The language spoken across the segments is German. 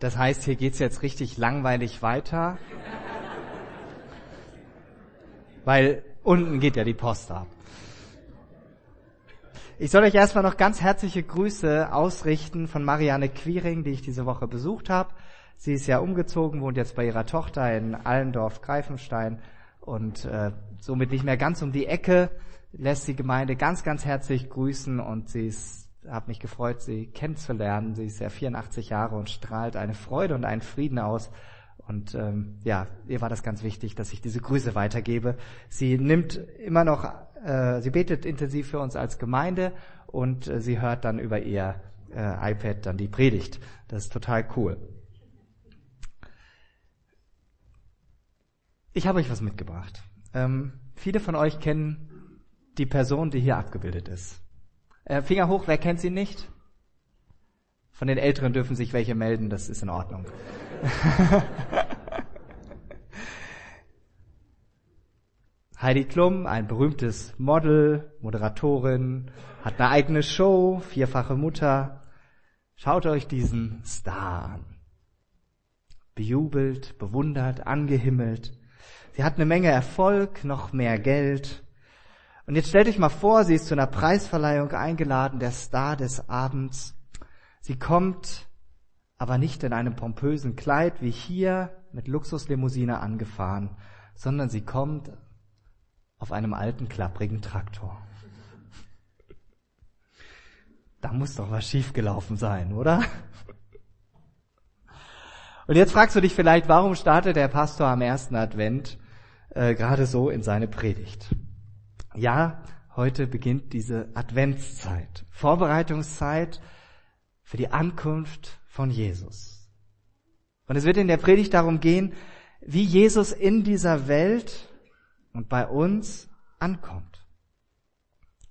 Das heißt, hier geht's jetzt richtig langweilig weiter. Weil unten geht ja die Post ab. Ich soll euch erstmal noch ganz herzliche Grüße ausrichten von Marianne Quiring, die ich diese Woche besucht habe. Sie ist ja umgezogen, wohnt jetzt bei ihrer Tochter in Allendorf-Greifenstein und äh, somit nicht mehr ganz um die Ecke, lässt die Gemeinde ganz, ganz herzlich grüßen und sie ist habe mich gefreut, sie kennenzulernen. Sie ist ja 84 Jahre und strahlt eine Freude und einen Frieden aus. Und ähm, ja, ihr war das ganz wichtig, dass ich diese Grüße weitergebe. Sie nimmt immer noch, äh, sie betet intensiv für uns als Gemeinde und äh, sie hört dann über ihr äh, iPad dann die Predigt. Das ist total cool. Ich habe euch was mitgebracht. Ähm, viele von euch kennen die Person, die hier abgebildet ist. Äh, Finger hoch, wer kennt sie nicht? Von den Älteren dürfen sich welche melden, das ist in Ordnung. Heidi Klum, ein berühmtes Model, Moderatorin, hat eine eigene Show, vierfache Mutter. Schaut euch diesen Star an. Bejubelt, bewundert, angehimmelt. Sie hat eine Menge Erfolg, noch mehr Geld. Und jetzt stellt euch mal vor, sie ist zu einer Preisverleihung eingeladen, der Star des Abends. Sie kommt aber nicht in einem pompösen Kleid wie hier mit Luxuslimousine angefahren, sondern sie kommt auf einem alten, klapprigen Traktor. Da muss doch was schiefgelaufen sein, oder? Und jetzt fragst du dich vielleicht, warum startet der Pastor am ersten Advent äh, gerade so in seine Predigt? Ja, heute beginnt diese Adventszeit, Vorbereitungszeit für die Ankunft von Jesus. Und es wird in der Predigt darum gehen, wie Jesus in dieser Welt und bei uns ankommt.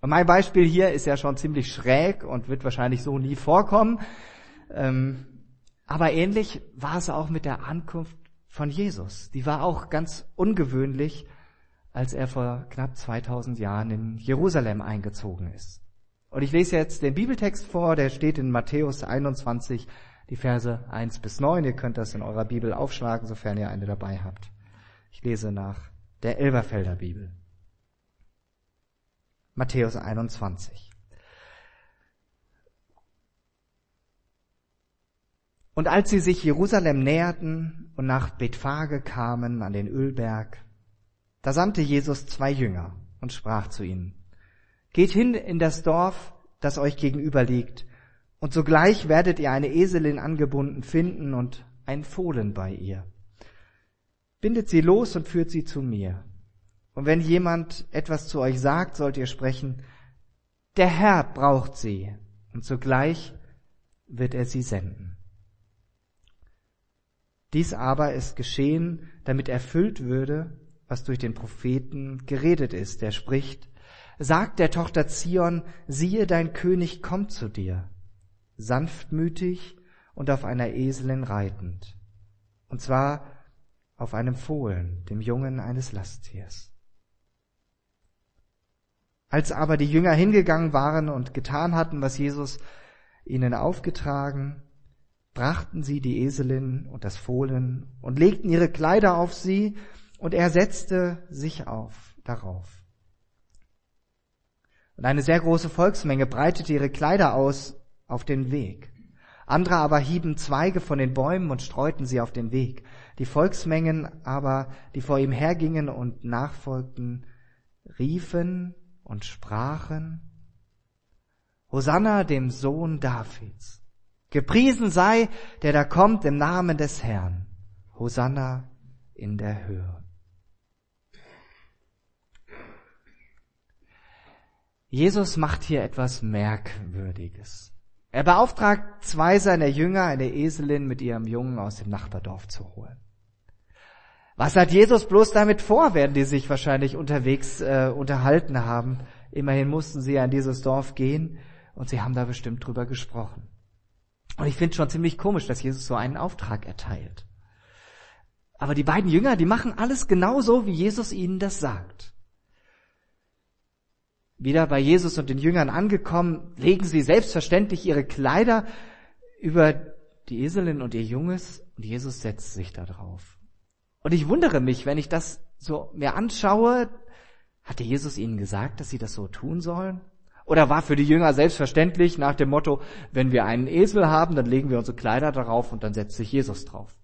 Und mein Beispiel hier ist ja schon ziemlich schräg und wird wahrscheinlich so nie vorkommen. Ähm, aber ähnlich war es auch mit der Ankunft von Jesus. Die war auch ganz ungewöhnlich als er vor knapp 2000 Jahren in Jerusalem eingezogen ist. Und ich lese jetzt den Bibeltext vor, der steht in Matthäus 21, die Verse 1 bis 9. Ihr könnt das in eurer Bibel aufschlagen, sofern ihr eine dabei habt. Ich lese nach der Elberfelder Bibel. Matthäus 21. Und als sie sich Jerusalem näherten und nach Bethphage kamen an den Ölberg, da sandte Jesus zwei Jünger und sprach zu ihnen, Geht hin in das Dorf, das euch gegenüber liegt, und sogleich werdet ihr eine Eselin angebunden finden und ein Fohlen bei ihr. Bindet sie los und führt sie zu mir. Und wenn jemand etwas zu euch sagt, sollt ihr sprechen, der Herr braucht sie, und sogleich wird er sie senden. Dies aber ist geschehen, damit erfüllt würde, was durch den Propheten geredet ist. Der spricht, sagt der Tochter Zion, siehe, dein König kommt zu dir, sanftmütig und auf einer Eselin reitend, und zwar auf einem Fohlen, dem Jungen eines Lasttiers. Als aber die Jünger hingegangen waren und getan hatten, was Jesus ihnen aufgetragen, brachten sie die Eselin und das Fohlen und legten ihre Kleider auf sie, und er setzte sich auf darauf. Und eine sehr große Volksmenge breitete ihre Kleider aus auf den Weg. Andere aber hieben Zweige von den Bäumen und streuten sie auf den Weg. Die Volksmengen aber, die vor ihm hergingen und nachfolgten, riefen und sprachen, Hosanna dem Sohn Davids. Gepriesen sei, der da kommt im Namen des Herrn. Hosanna in der Höhe. Jesus macht hier etwas Merkwürdiges. Er beauftragt zwei seiner Jünger, eine Eselin mit ihrem Jungen aus dem Nachbardorf zu holen. Was hat Jesus bloß damit vor, werden die sich wahrscheinlich unterwegs äh, unterhalten haben. Immerhin mussten sie ja in dieses Dorf gehen und sie haben da bestimmt drüber gesprochen. Und ich finde schon ziemlich komisch, dass Jesus so einen Auftrag erteilt. Aber die beiden Jünger, die machen alles genauso, wie Jesus ihnen das sagt. Wieder bei Jesus und den Jüngern angekommen, legen sie selbstverständlich ihre Kleider über die Eselin und ihr Junges und Jesus setzt sich da drauf. Und ich wundere mich, wenn ich das so mir anschaue, hatte Jesus ihnen gesagt, dass sie das so tun sollen? Oder war für die Jünger selbstverständlich nach dem Motto, wenn wir einen Esel haben, dann legen wir unsere Kleider darauf und dann setzt sich Jesus drauf?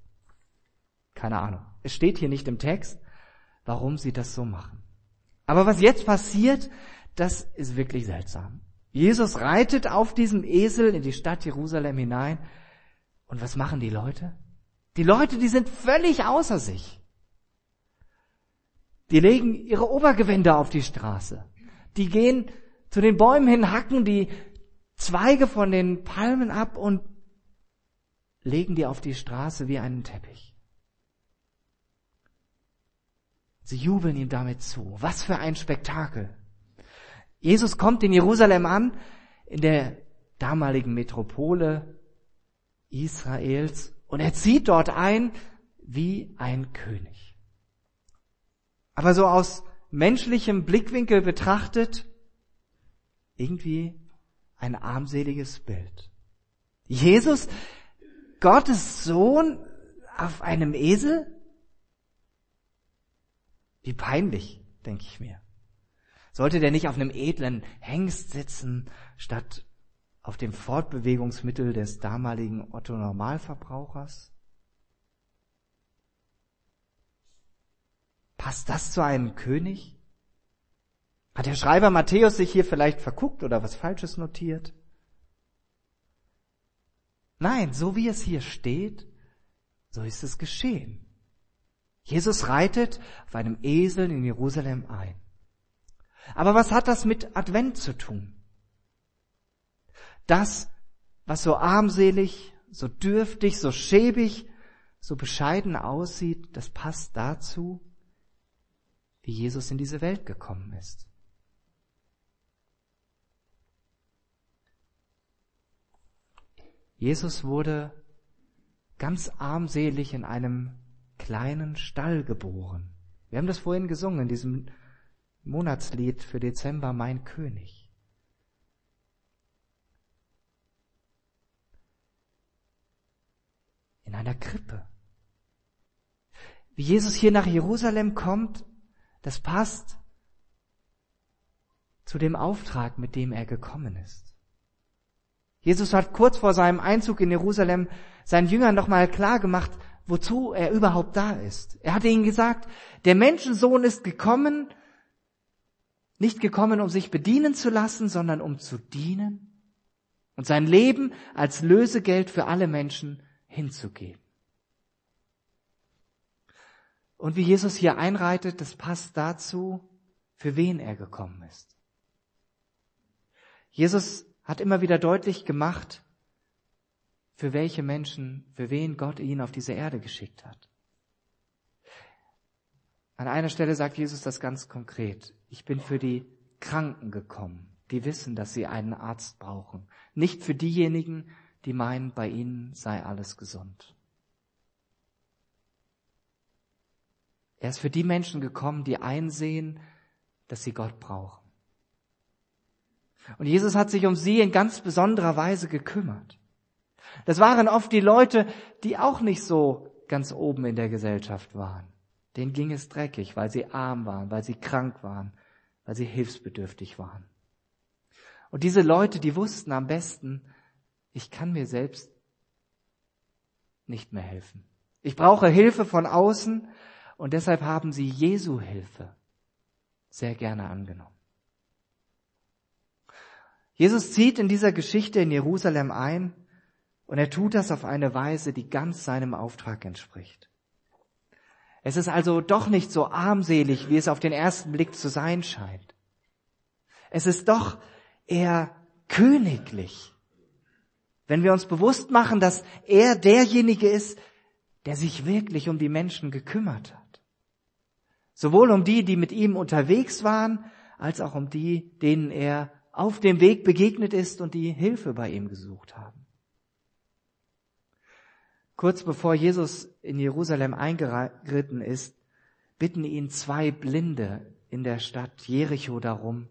Keine Ahnung. Es steht hier nicht im Text, warum sie das so machen. Aber was jetzt passiert, das ist wirklich seltsam. Jesus reitet auf diesem Esel in die Stadt Jerusalem hinein. Und was machen die Leute? Die Leute, die sind völlig außer sich. Die legen ihre Obergewänder auf die Straße. Die gehen zu den Bäumen hin, hacken die Zweige von den Palmen ab und legen die auf die Straße wie einen Teppich. Sie jubeln ihm damit zu. Was für ein Spektakel. Jesus kommt in Jerusalem an, in der damaligen Metropole Israels, und er zieht dort ein wie ein König. Aber so aus menschlichem Blickwinkel betrachtet, irgendwie ein armseliges Bild. Jesus, Gottes Sohn, auf einem Esel? Wie peinlich, denke ich mir. Sollte der nicht auf einem edlen Hengst sitzen, statt auf dem Fortbewegungsmittel des damaligen Otto Normalverbrauchers? Passt das zu einem König? Hat der Schreiber Matthäus sich hier vielleicht verguckt oder was Falsches notiert? Nein, so wie es hier steht, so ist es geschehen. Jesus reitet auf einem Esel in Jerusalem ein. Aber was hat das mit Advent zu tun? Das, was so armselig, so dürftig, so schäbig, so bescheiden aussieht, das passt dazu, wie Jesus in diese Welt gekommen ist. Jesus wurde ganz armselig in einem kleinen Stall geboren. Wir haben das vorhin gesungen in diesem Monatslied für Dezember, mein König. In einer Krippe. Wie Jesus hier nach Jerusalem kommt, das passt zu dem Auftrag, mit dem er gekommen ist. Jesus hat kurz vor seinem Einzug in Jerusalem seinen Jüngern nochmal klar gemacht, wozu er überhaupt da ist. Er hatte ihnen gesagt, der Menschensohn ist gekommen, nicht gekommen, um sich bedienen zu lassen, sondern um zu dienen und sein Leben als Lösegeld für alle Menschen hinzugeben. Und wie Jesus hier einreitet, das passt dazu, für wen er gekommen ist. Jesus hat immer wieder deutlich gemacht, für welche Menschen, für wen Gott ihn auf diese Erde geschickt hat. An einer Stelle sagt Jesus das ganz konkret. Ich bin für die Kranken gekommen, die wissen, dass sie einen Arzt brauchen. Nicht für diejenigen, die meinen, bei ihnen sei alles gesund. Er ist für die Menschen gekommen, die einsehen, dass sie Gott brauchen. Und Jesus hat sich um sie in ganz besonderer Weise gekümmert. Das waren oft die Leute, die auch nicht so ganz oben in der Gesellschaft waren. Denen ging es dreckig, weil sie arm waren, weil sie krank waren, weil sie hilfsbedürftig waren. Und diese Leute, die wussten am besten, ich kann mir selbst nicht mehr helfen. Ich brauche Hilfe von außen und deshalb haben sie Jesu Hilfe sehr gerne angenommen. Jesus zieht in dieser Geschichte in Jerusalem ein und er tut das auf eine Weise, die ganz seinem Auftrag entspricht. Es ist also doch nicht so armselig, wie es auf den ersten Blick zu sein scheint. Es ist doch eher königlich, wenn wir uns bewusst machen, dass er derjenige ist, der sich wirklich um die Menschen gekümmert hat. Sowohl um die, die mit ihm unterwegs waren, als auch um die, denen er auf dem Weg begegnet ist und die Hilfe bei ihm gesucht haben. Kurz bevor Jesus in Jerusalem eingeritten ist, bitten ihn zwei Blinde in der Stadt Jericho darum,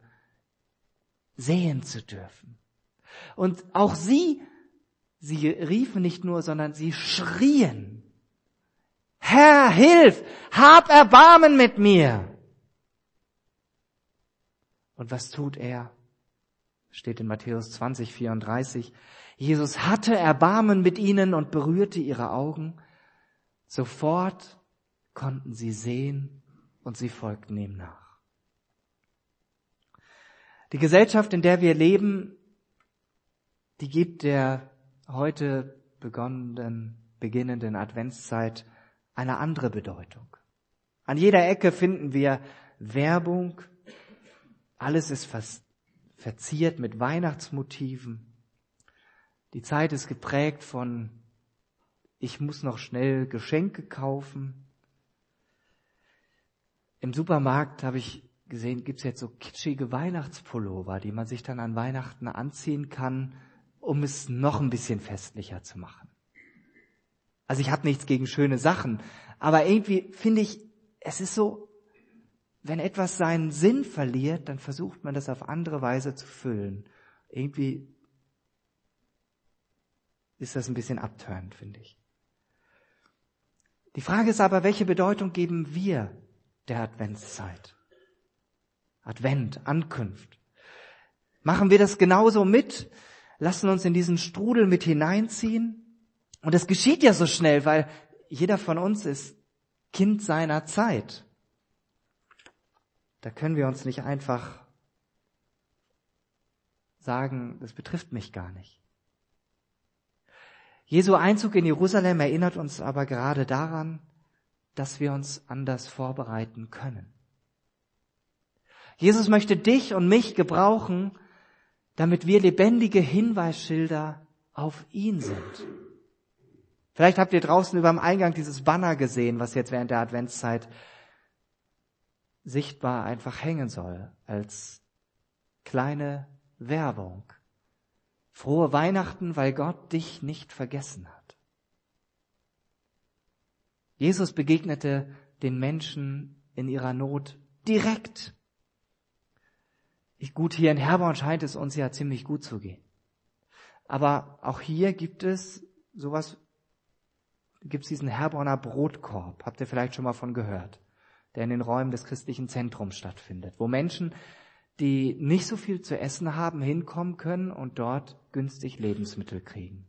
sehen zu dürfen. Und auch sie Sie riefen nicht nur, sondern sie schrien. Herr, hilf! Hab Erbarmen mit mir! Und was tut er? Steht in Matthäus 20, 34. Jesus hatte Erbarmen mit ihnen und berührte ihre Augen. Sofort konnten sie sehen und sie folgten ihm nach. Die Gesellschaft, in der wir leben, die gibt der heute begonnenen, beginnenden Adventszeit eine andere Bedeutung. An jeder Ecke finden wir Werbung. Alles ist verziert mit Weihnachtsmotiven. Die Zeit ist geprägt von, ich muss noch schnell Geschenke kaufen. Im Supermarkt habe ich gesehen, gibt es jetzt so kitschige Weihnachtspullover, die man sich dann an Weihnachten anziehen kann, um es noch ein bisschen festlicher zu machen. Also ich habe nichts gegen schöne Sachen, aber irgendwie finde ich, es ist so, wenn etwas seinen Sinn verliert, dann versucht man das auf andere Weise zu füllen. Irgendwie ist das ein bisschen abtörend, finde ich. Die Frage ist aber, welche Bedeutung geben wir der Adventszeit? Advent, Ankunft. Machen wir das genauso mit? Lassen uns in diesen Strudel mit hineinziehen? Und das geschieht ja so schnell, weil jeder von uns ist Kind seiner Zeit. Da können wir uns nicht einfach sagen, das betrifft mich gar nicht. Jesu Einzug in Jerusalem erinnert uns aber gerade daran, dass wir uns anders vorbereiten können. Jesus möchte dich und mich gebrauchen, damit wir lebendige Hinweisschilder auf ihn sind. Vielleicht habt ihr draußen über dem Eingang dieses Banner gesehen, was jetzt während der Adventszeit sichtbar einfach hängen soll, als kleine Werbung. Frohe Weihnachten, weil Gott dich nicht vergessen hat. Jesus begegnete den Menschen in ihrer Not direkt. Ich, gut, hier in Herborn scheint es uns ja ziemlich gut zu gehen. Aber auch hier gibt es sowas, gibt es diesen Herborner Brotkorb. Habt ihr vielleicht schon mal von gehört? Der in den Räumen des christlichen Zentrums stattfindet, wo Menschen die nicht so viel zu essen haben, hinkommen können und dort günstig Lebensmittel kriegen.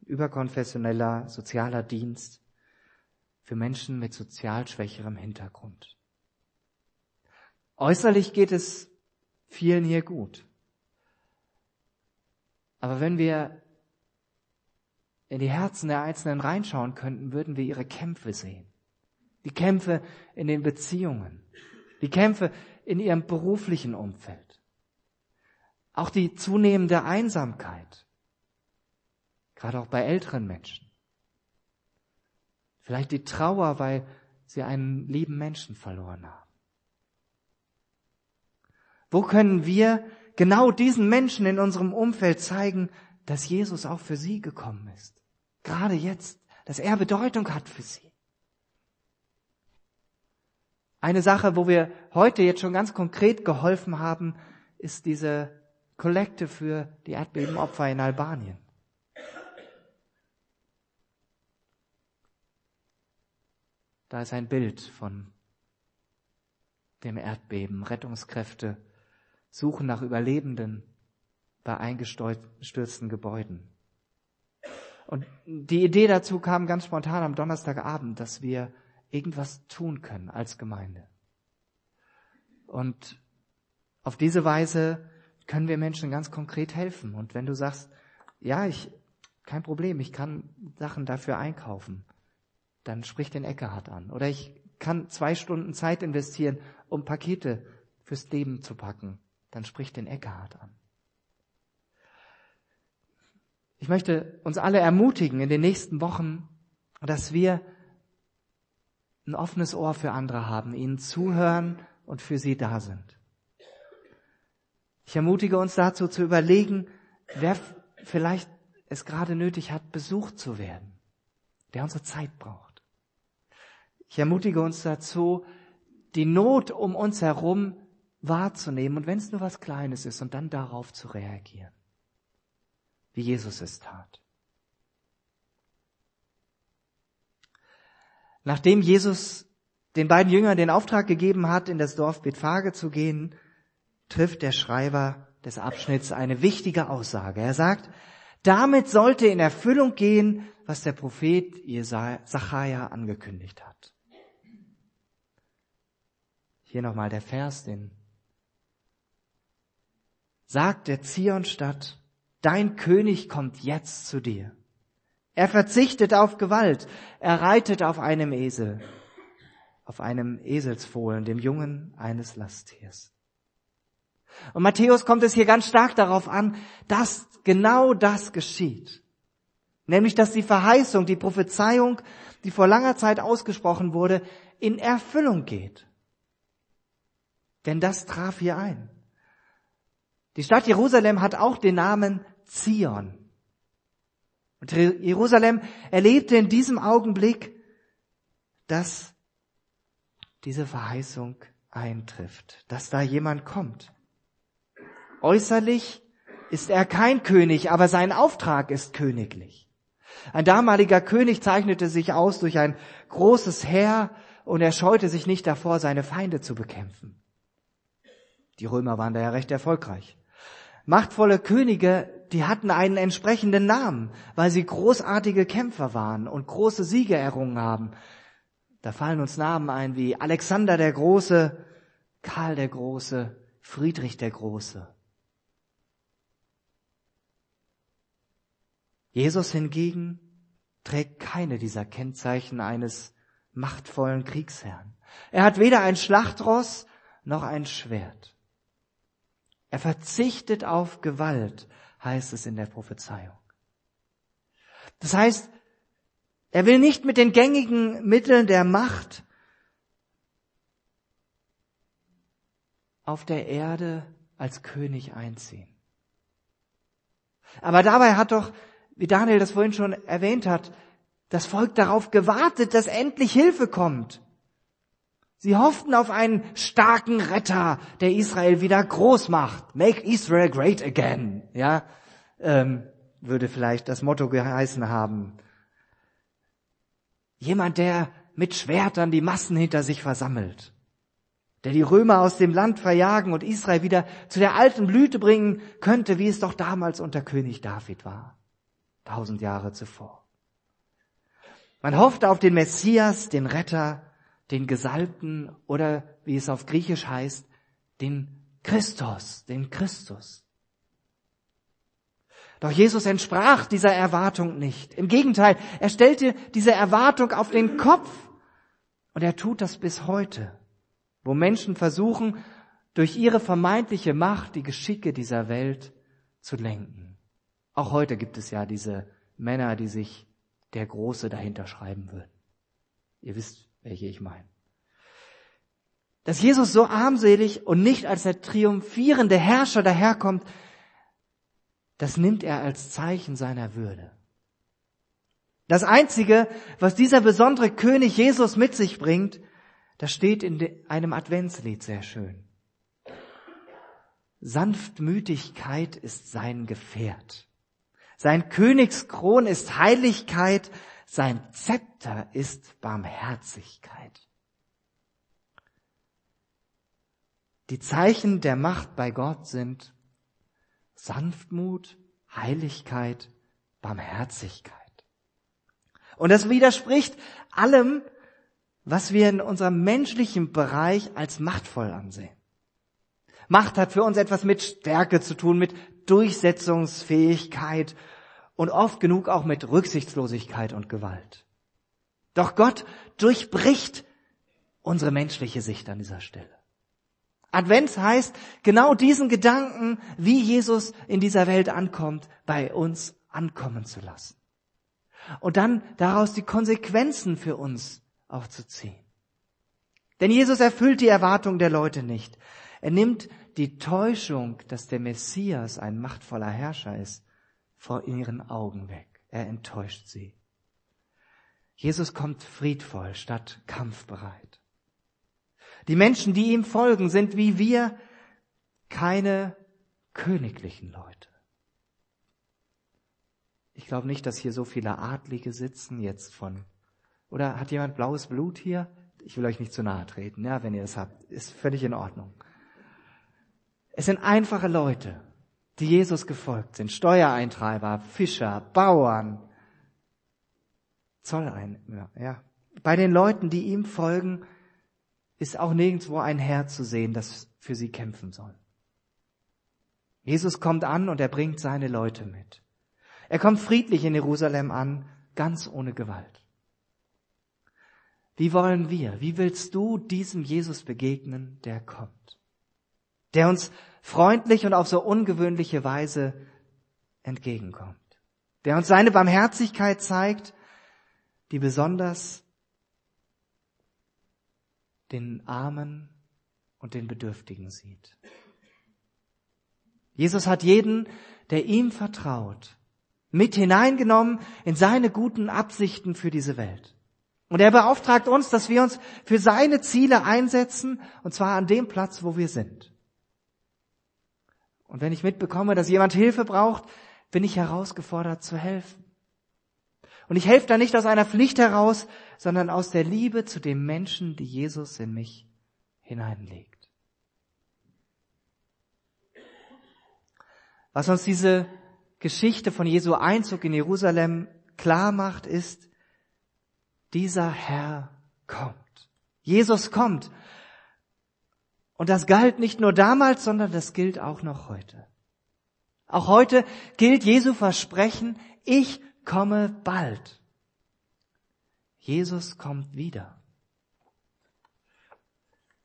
Überkonfessioneller sozialer Dienst für Menschen mit sozial schwächerem Hintergrund. Äußerlich geht es vielen hier gut. Aber wenn wir in die Herzen der Einzelnen reinschauen könnten, würden wir ihre Kämpfe sehen. Die Kämpfe in den Beziehungen, die Kämpfe in ihrem beruflichen Umfeld, auch die zunehmende Einsamkeit, gerade auch bei älteren Menschen. Vielleicht die Trauer, weil sie einen lieben Menschen verloren haben. Wo können wir genau diesen Menschen in unserem Umfeld zeigen, dass Jesus auch für sie gekommen ist? Gerade jetzt, dass er Bedeutung hat für sie. Eine Sache, wo wir heute jetzt schon ganz konkret geholfen haben, ist diese Kollekte für die Erdbebenopfer in Albanien. Da ist ein Bild von dem Erdbeben. Rettungskräfte suchen nach Überlebenden bei eingestürzten Gebäuden. Und die Idee dazu kam ganz spontan am Donnerstagabend, dass wir irgendwas tun können als Gemeinde. Und auf diese Weise können wir Menschen ganz konkret helfen. Und wenn du sagst, ja, ich, kein Problem, ich kann Sachen dafür einkaufen, dann sprich den Eckhardt an. Oder ich kann zwei Stunden Zeit investieren, um Pakete fürs Leben zu packen, dann sprich den Eckhardt an. Ich möchte uns alle ermutigen in den nächsten Wochen, dass wir ein offenes Ohr für andere haben, ihnen zuhören und für sie da sind. Ich ermutige uns dazu zu überlegen, wer vielleicht es gerade nötig hat, besucht zu werden, der unsere Zeit braucht. Ich ermutige uns dazu, die Not um uns herum wahrzunehmen und wenn es nur was Kleines ist und dann darauf zu reagieren. wie Jesus es tat. Nachdem Jesus den beiden Jüngern den Auftrag gegeben hat, in das Dorf Bethphage zu gehen, trifft der Schreiber des Abschnitts eine wichtige Aussage. Er sagt, damit sollte in Erfüllung gehen, was der Prophet Sacharja angekündigt hat. Hier nochmal der Vers, den sagt der Zionstadt, dein König kommt jetzt zu dir. Er verzichtet auf Gewalt, er reitet auf einem Esel, auf einem Eselsfohlen, dem Jungen eines Lasttiers. Und Matthäus kommt es hier ganz stark darauf an, dass genau das geschieht. Nämlich, dass die Verheißung, die Prophezeiung, die vor langer Zeit ausgesprochen wurde, in Erfüllung geht. Denn das traf hier ein. Die Stadt Jerusalem hat auch den Namen Zion. Und Jerusalem erlebte in diesem Augenblick, dass diese Verheißung eintrifft, dass da jemand kommt. Äußerlich ist er kein König, aber sein Auftrag ist königlich. Ein damaliger König zeichnete sich aus durch ein großes Heer und er scheute sich nicht davor, seine Feinde zu bekämpfen. Die Römer waren da ja recht erfolgreich. Machtvolle Könige, die hatten einen entsprechenden Namen, weil sie großartige Kämpfer waren und große Siege errungen haben. Da fallen uns Namen ein wie Alexander der Große, Karl der Große, Friedrich der Große. Jesus hingegen trägt keine dieser Kennzeichen eines machtvollen Kriegsherrn. Er hat weder ein Schlachtross noch ein Schwert. Er verzichtet auf Gewalt, heißt es in der Prophezeiung. Das heißt, er will nicht mit den gängigen Mitteln der Macht auf der Erde als König einziehen. Aber dabei hat doch, wie Daniel das vorhin schon erwähnt hat, das Volk darauf gewartet, dass endlich Hilfe kommt. Sie hofften auf einen starken Retter, der Israel wieder groß macht. Make Israel great again. Ja, ähm, würde vielleicht das Motto geheißen haben. Jemand, der mit Schwertern die Massen hinter sich versammelt, der die Römer aus dem Land verjagen und Israel wieder zu der alten Blüte bringen könnte, wie es doch damals unter König David war, tausend Jahre zuvor. Man hoffte auf den Messias, den Retter, den Gesalbten oder wie es auf Griechisch heißt, den Christus, den Christus. Doch Jesus entsprach dieser Erwartung nicht. Im Gegenteil, er stellte diese Erwartung auf den Kopf. Und er tut das bis heute, wo Menschen versuchen, durch ihre vermeintliche Macht die Geschicke dieser Welt zu lenken. Auch heute gibt es ja diese Männer, die sich der Große dahinter schreiben würden. Ihr wisst, welche ich meine. Dass Jesus so armselig und nicht als der triumphierende Herrscher daherkommt, das nimmt er als Zeichen seiner Würde. Das Einzige, was dieser besondere König Jesus mit sich bringt, das steht in einem Adventslied sehr schön. Sanftmütigkeit ist sein Gefährt. Sein Königskron ist Heiligkeit sein Zepter ist Barmherzigkeit. Die Zeichen der Macht bei Gott sind Sanftmut, Heiligkeit, Barmherzigkeit. Und das widerspricht allem, was wir in unserem menschlichen Bereich als machtvoll ansehen. Macht hat für uns etwas mit Stärke zu tun, mit Durchsetzungsfähigkeit und oft genug auch mit Rücksichtslosigkeit und Gewalt. Doch Gott durchbricht unsere menschliche Sicht an dieser Stelle. Advents heißt, genau diesen Gedanken, wie Jesus in dieser Welt ankommt, bei uns ankommen zu lassen. Und dann daraus die Konsequenzen für uns auch zu ziehen. Denn Jesus erfüllt die Erwartung der Leute nicht. Er nimmt die Täuschung, dass der Messias ein machtvoller Herrscher ist, vor ihren Augen weg. Er enttäuscht sie. Jesus kommt friedvoll statt kampfbereit. Die Menschen, die ihm folgen, sind wie wir keine königlichen Leute. Ich glaube nicht, dass hier so viele Adlige sitzen jetzt von. Oder hat jemand blaues Blut hier? Ich will euch nicht zu nahe treten, ja, wenn ihr es habt. Ist völlig in Ordnung. Es sind einfache Leute, die Jesus gefolgt sind. Steuereintreiber, Fischer, Bauern, Zolleinnehmer, ja. Bei den Leuten, die ihm folgen, ist auch nirgendwo ein Herr zu sehen, das für sie kämpfen soll. Jesus kommt an und er bringt seine Leute mit. Er kommt friedlich in Jerusalem an, ganz ohne Gewalt. Wie wollen wir, wie willst du diesem Jesus begegnen, der kommt? Der uns freundlich und auf so ungewöhnliche Weise entgegenkommt. Der uns seine Barmherzigkeit zeigt, die besonders den Armen und den Bedürftigen sieht. Jesus hat jeden, der ihm vertraut, mit hineingenommen in seine guten Absichten für diese Welt. Und er beauftragt uns, dass wir uns für seine Ziele einsetzen, und zwar an dem Platz, wo wir sind. Und wenn ich mitbekomme, dass jemand Hilfe braucht, bin ich herausgefordert zu helfen. Und ich helfe da nicht aus einer Pflicht heraus, sondern aus der Liebe zu dem Menschen, die Jesus in mich hineinlegt. Was uns diese Geschichte von Jesu Einzug in Jerusalem klar macht, ist, dieser Herr kommt. Jesus kommt. Und das galt nicht nur damals, sondern das gilt auch noch heute. Auch heute gilt Jesu Versprechen, ich komme bald. Jesus kommt wieder.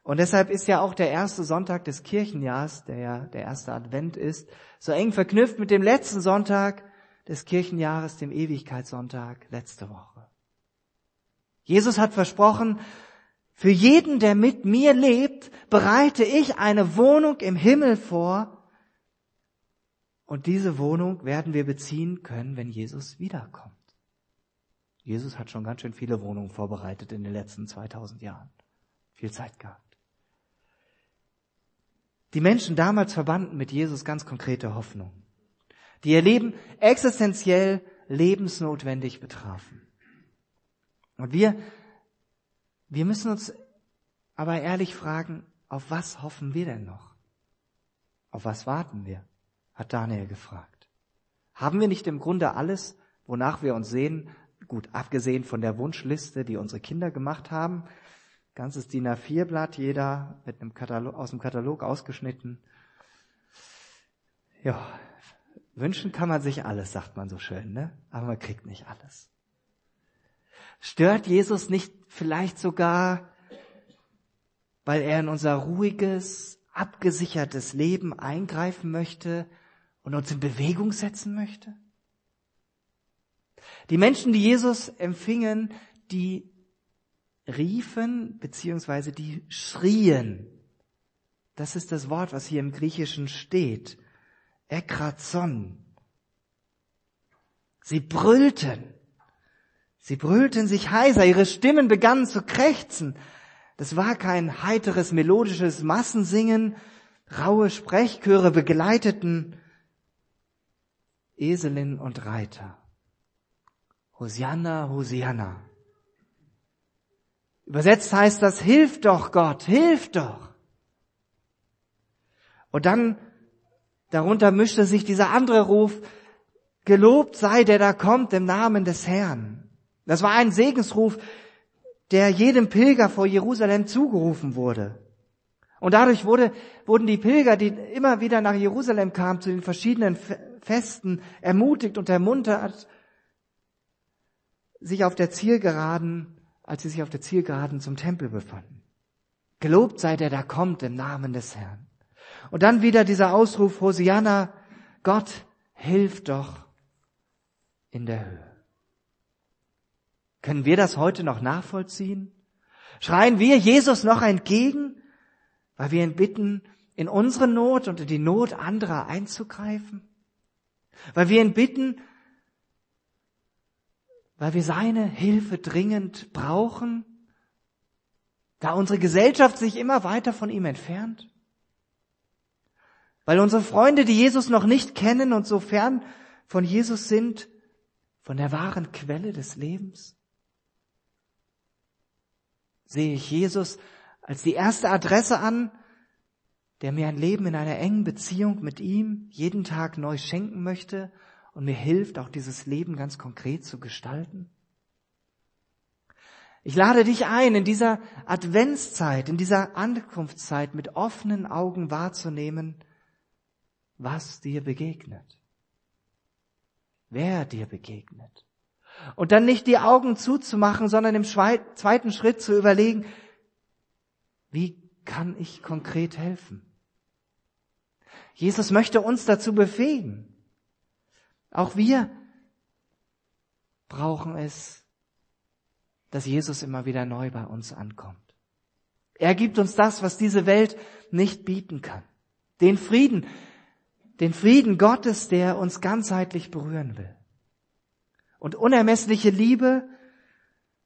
Und deshalb ist ja auch der erste Sonntag des Kirchenjahrs, der ja der erste Advent ist, so eng verknüpft mit dem letzten Sonntag des Kirchenjahres, dem Ewigkeitssonntag letzte Woche. Jesus hat versprochen, für jeden, der mit mir lebt, bereite ich eine Wohnung im Himmel vor, und diese Wohnung werden wir beziehen können, wenn Jesus wiederkommt. Jesus hat schon ganz schön viele Wohnungen vorbereitet in den letzten 2000 Jahren. Viel Zeit gehabt. Die Menschen damals verbanden mit Jesus ganz konkrete Hoffnungen, die ihr Leben existenziell lebensnotwendig betrafen. Und wir, wir müssen uns aber ehrlich fragen, auf was hoffen wir denn noch? Auf was warten wir? hat Daniel gefragt. Haben wir nicht im Grunde alles, wonach wir uns sehen, gut, abgesehen von der Wunschliste, die unsere Kinder gemacht haben, ganzes DIN A4-Blatt, jeder mit einem Katalog, aus dem Katalog ausgeschnitten. Ja, wünschen kann man sich alles, sagt man so schön, ne? Aber man kriegt nicht alles. Stört Jesus nicht vielleicht sogar, weil er in unser ruhiges, abgesichertes Leben eingreifen möchte, und uns in Bewegung setzen möchte? Die Menschen, die Jesus empfingen, die riefen beziehungsweise die schrien. Das ist das Wort, was hier im Griechischen steht. Ekrazon. Sie brüllten. Sie brüllten sich heiser, ihre Stimmen begannen zu krächzen. Das war kein heiteres, melodisches Massensingen, raue Sprechchöre begleiteten Eselin und Reiter. Hosianna, Hosianna. Übersetzt heißt das, hilf doch Gott, hilf doch. Und dann darunter mischte sich dieser andere Ruf, gelobt sei der da kommt im Namen des Herrn. Das war ein Segensruf, der jedem Pilger vor Jerusalem zugerufen wurde. Und dadurch wurde, wurden die Pilger, die immer wieder nach Jerusalem kamen, zu den verschiedenen Festen ermutigt und ermuntert, sich auf der Zielgeraden, als sie sich auf der Zielgeraden zum Tempel befanden. Gelobt sei der, der kommt im Namen des Herrn. Und dann wieder dieser Ausruf, Hosianna, Gott, hilf doch in der Höhe. Können wir das heute noch nachvollziehen? Schreien wir Jesus noch entgegen, weil wir ihn bitten, in unsere Not und in die Not anderer einzugreifen? Weil wir ihn bitten, weil wir seine Hilfe dringend brauchen, da unsere Gesellschaft sich immer weiter von ihm entfernt? Weil unsere Freunde, die Jesus noch nicht kennen und so fern von Jesus sind, von der wahren Quelle des Lebens? Sehe ich Jesus als die erste Adresse an, der mir ein Leben in einer engen Beziehung mit ihm jeden Tag neu schenken möchte und mir hilft, auch dieses Leben ganz konkret zu gestalten? Ich lade dich ein, in dieser Adventszeit, in dieser Ankunftszeit mit offenen Augen wahrzunehmen, was dir begegnet, wer dir begegnet. Und dann nicht die Augen zuzumachen, sondern im zweiten Schritt zu überlegen, wie kann ich konkret helfen? Jesus möchte uns dazu befähigen. Auch wir brauchen es, dass Jesus immer wieder neu bei uns ankommt. Er gibt uns das, was diese Welt nicht bieten kann. Den Frieden, den Frieden Gottes, der uns ganzheitlich berühren will. Und unermessliche Liebe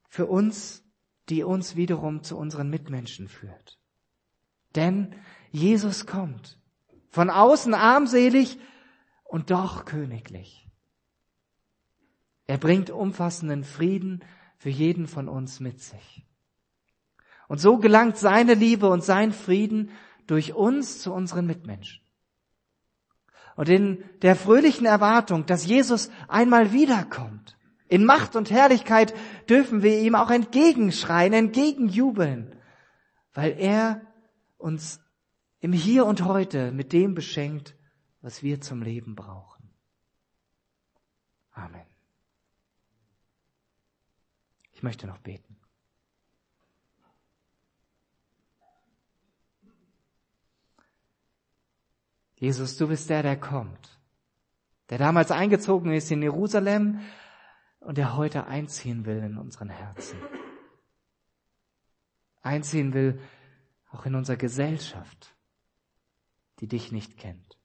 für uns, die uns wiederum zu unseren Mitmenschen führt. Denn Jesus kommt. Von außen armselig und doch königlich. Er bringt umfassenden Frieden für jeden von uns mit sich. Und so gelangt seine Liebe und sein Frieden durch uns zu unseren Mitmenschen. Und in der fröhlichen Erwartung, dass Jesus einmal wiederkommt, in Macht und Herrlichkeit dürfen wir ihm auch entgegenschreien, entgegenjubeln, weil er uns im Hier und Heute mit dem beschenkt, was wir zum Leben brauchen. Amen. Ich möchte noch beten. Jesus, du bist der, der kommt, der damals eingezogen ist in Jerusalem und der heute einziehen will in unseren Herzen. Einziehen will auch in unserer Gesellschaft, die dich nicht kennt.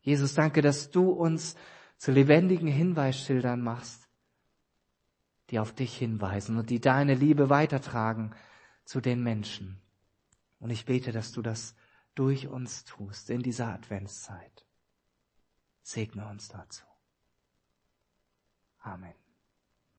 Jesus, danke, dass du uns zu lebendigen Hinweisschildern machst, die auf dich hinweisen und die deine Liebe weitertragen zu den Menschen. Und ich bete, dass du das durch uns tust in dieser Adventszeit. Segne uns dazu. Amen.